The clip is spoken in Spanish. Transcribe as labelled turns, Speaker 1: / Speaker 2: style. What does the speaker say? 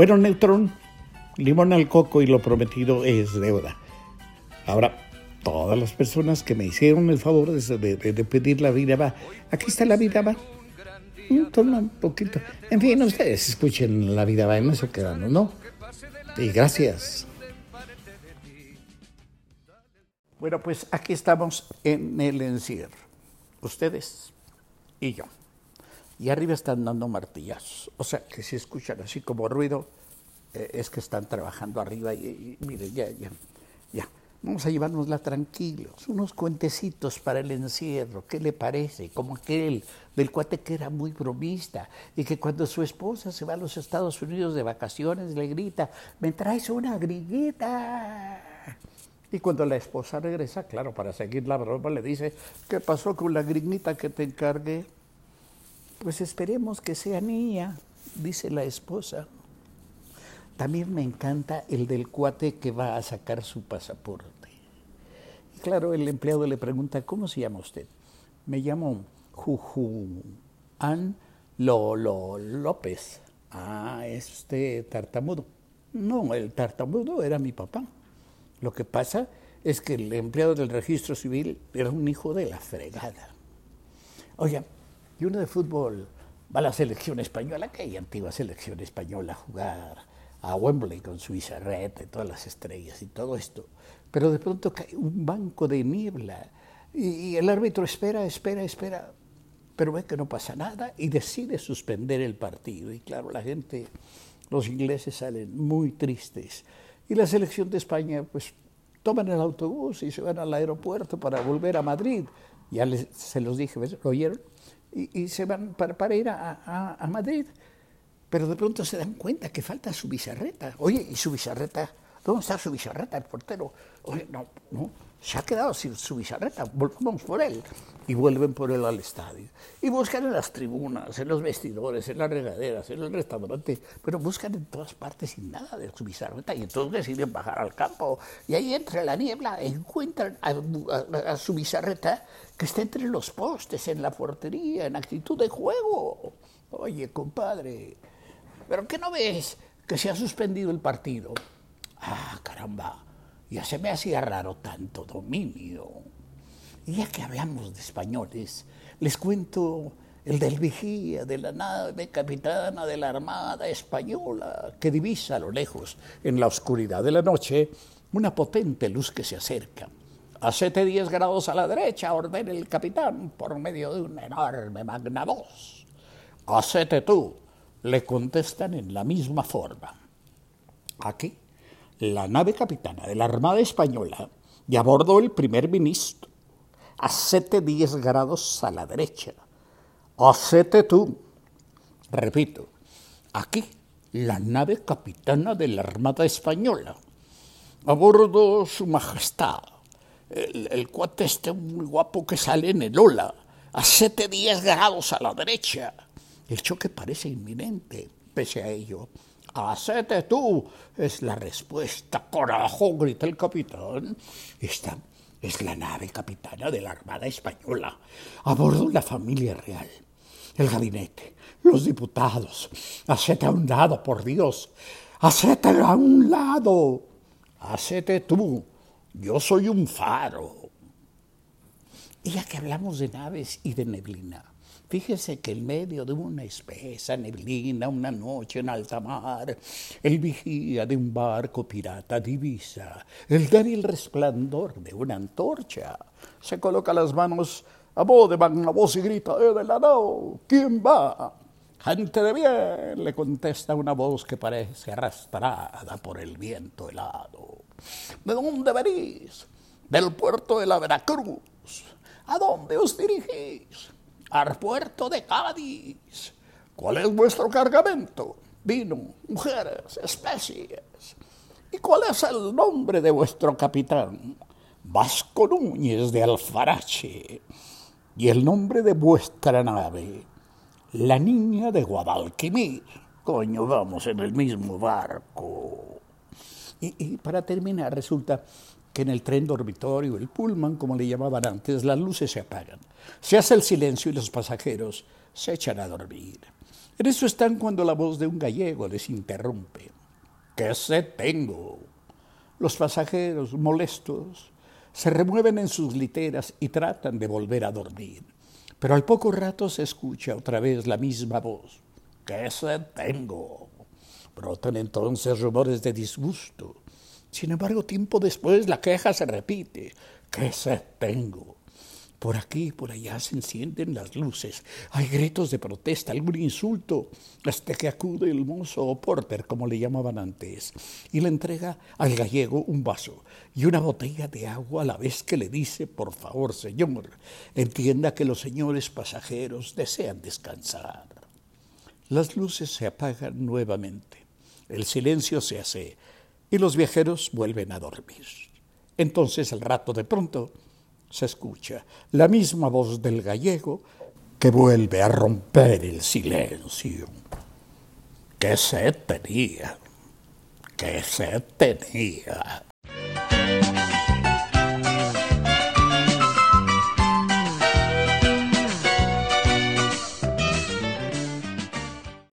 Speaker 1: Bueno, Neutrón, limón al coco y lo prometido es deuda. Ahora, todas las personas que me hicieron el favor de, pedir la vida va, aquí está la vida va. Mm, toma un poquito. En fin, ustedes escuchen la vida va, en eso quedamos, ¿no? Y gracias. Bueno, pues aquí estamos en el encierro. Ustedes y yo. Y arriba están dando martillazos. O sea, que si escuchan así como ruido, eh, es que están trabajando arriba y, y miren, ya, ya, ya. Vamos a llevárnosla tranquilos, unos cuentecitos para el encierro, ¿qué le parece? Como aquel del cuate que era muy bromista y que cuando su esposa se va a los Estados Unidos de vacaciones le grita, me traes una griguita. Y cuando la esposa regresa, claro, para seguir la broma, le dice, ¿qué pasó con la griguita que te encargué? Pues esperemos que sea niña, dice la esposa. También me encanta el del cuate que va a sacar su pasaporte. Claro, el empleado le pregunta, ¿cómo se llama usted? Me llamo Jujuan Lolo López. Ah, este tartamudo. No, el tartamudo era mi papá. Lo que pasa es que el empleado del registro civil era un hijo de la fregada. Oye, y uno de fútbol va a la selección española, aquella antigua selección española, a jugar a Wembley con su Bizarreta y todas las estrellas y todo esto. Pero de pronto cae un banco de niebla y, el árbitro espera, espera, espera, pero ve que no pasa nada y decide suspender el partido. Y claro, la gente, los ingleses salen muy tristes. Y la selección de España, pues, toman el autobús y se van al aeropuerto para volver a Madrid. Ya les, se los dije, ¿lo oyeron? Y, se van para, para ir a, a Madrid pero de pronto se dan cuenta que falta su bizarreta. Oye, ¿y su bizarreta? ¿Dónde está su bizarreta, el portero? Oye, no, no, se ha quedado sin su bizarreta, volvamos por él. Y vuelven por él al estadio. Y buscan en las tribunas, en los vestidores, en las regaderas, en el restaurante, pero buscan en todas partes sin nada de su bizarreta. Y entonces deciden bajar al campo. Y ahí entre la niebla encuentran a, a su bizarreta que está entre los postes, en la portería, en actitud de juego. Oye, compadre, ¿Pero qué no ves que se ha suspendido el partido? Ah, caramba, ya se me hacía raro tanto dominio. Y ya que hablamos de españoles, les cuento el del vigía de la nave capitana de la Armada Española, que divisa a lo lejos, en la oscuridad de la noche, una potente luz que se acerca. Siete diez grados a la derecha ordena el capitán por medio de una enorme magna voz. Hacete tú, le contestan en la misma forma. Aquí, la nave capitana de la Armada Española y a bordo el primer ministro, a 7-10 grados a la derecha. Hacete tú. Repito, aquí, la nave capitana de la Armada Española. A bordo su majestad, el, el cuate este muy guapo que sale en el ola, a 7-10 grados a la derecha. El choque parece inminente, pese a ello. Hacete tú, es la respuesta. Corajo, grita el capitán. Esta es la nave capitana de la Armada Española. A bordo la familia real, el gabinete, los diputados. Hacete a un lado, por Dios. Hacete a un lado. Hacete tú. Yo soy un faro. Y ya que hablamos de naves y de neblina, Fíjese que en medio de una espesa neblina, una noche en alta mar, el vigía de un barco pirata divisa el débil resplandor de una antorcha. Se coloca las manos a voz de magna voz y grita, ¡eh, de lado! ¿Quién va? Gente de bien, le contesta una voz que parece arrastrada por el viento helado. ¿De dónde venís? Del puerto de la Veracruz. ¿A dónde os dirigís? Al puerto de Cádiz. ¿Cuál es vuestro cargamento? Vino, mujeres, especies. ¿Y cuál es el nombre de vuestro capitán? Vasco Núñez de Alfarache. ¿Y el nombre de vuestra nave? La niña de Guadalquivir. Coño, vamos en el mismo barco. Y, y para terminar, resulta que en el tren dormitorio, el pullman, como le llamaban antes, las luces se apagan. Se hace el silencio y los pasajeros se echan a dormir. En eso están cuando la voz de un gallego les interrumpe. ¿Qué sed tengo? Los pasajeros, molestos, se remueven en sus literas y tratan de volver a dormir. Pero al poco rato se escucha otra vez la misma voz. ¿Qué sed tengo? Brotan entonces rumores de disgusto. Sin embargo, tiempo después la queja se repite. ¿Qué sed tengo? Por aquí y por allá se encienden las luces. Hay gritos de protesta, algún insulto, hasta que acude el mozo o porter, como le llamaban antes, y le entrega al gallego un vaso y una botella de agua a la vez que le dice, por favor, señor, entienda que los señores pasajeros desean descansar. Las luces se apagan nuevamente, el silencio se hace y los viajeros vuelven a dormir. Entonces, al rato de pronto, se escucha la misma voz del gallego que vuelve a romper el silencio. ¿Qué sed tenía? ¿Qué sed tenía?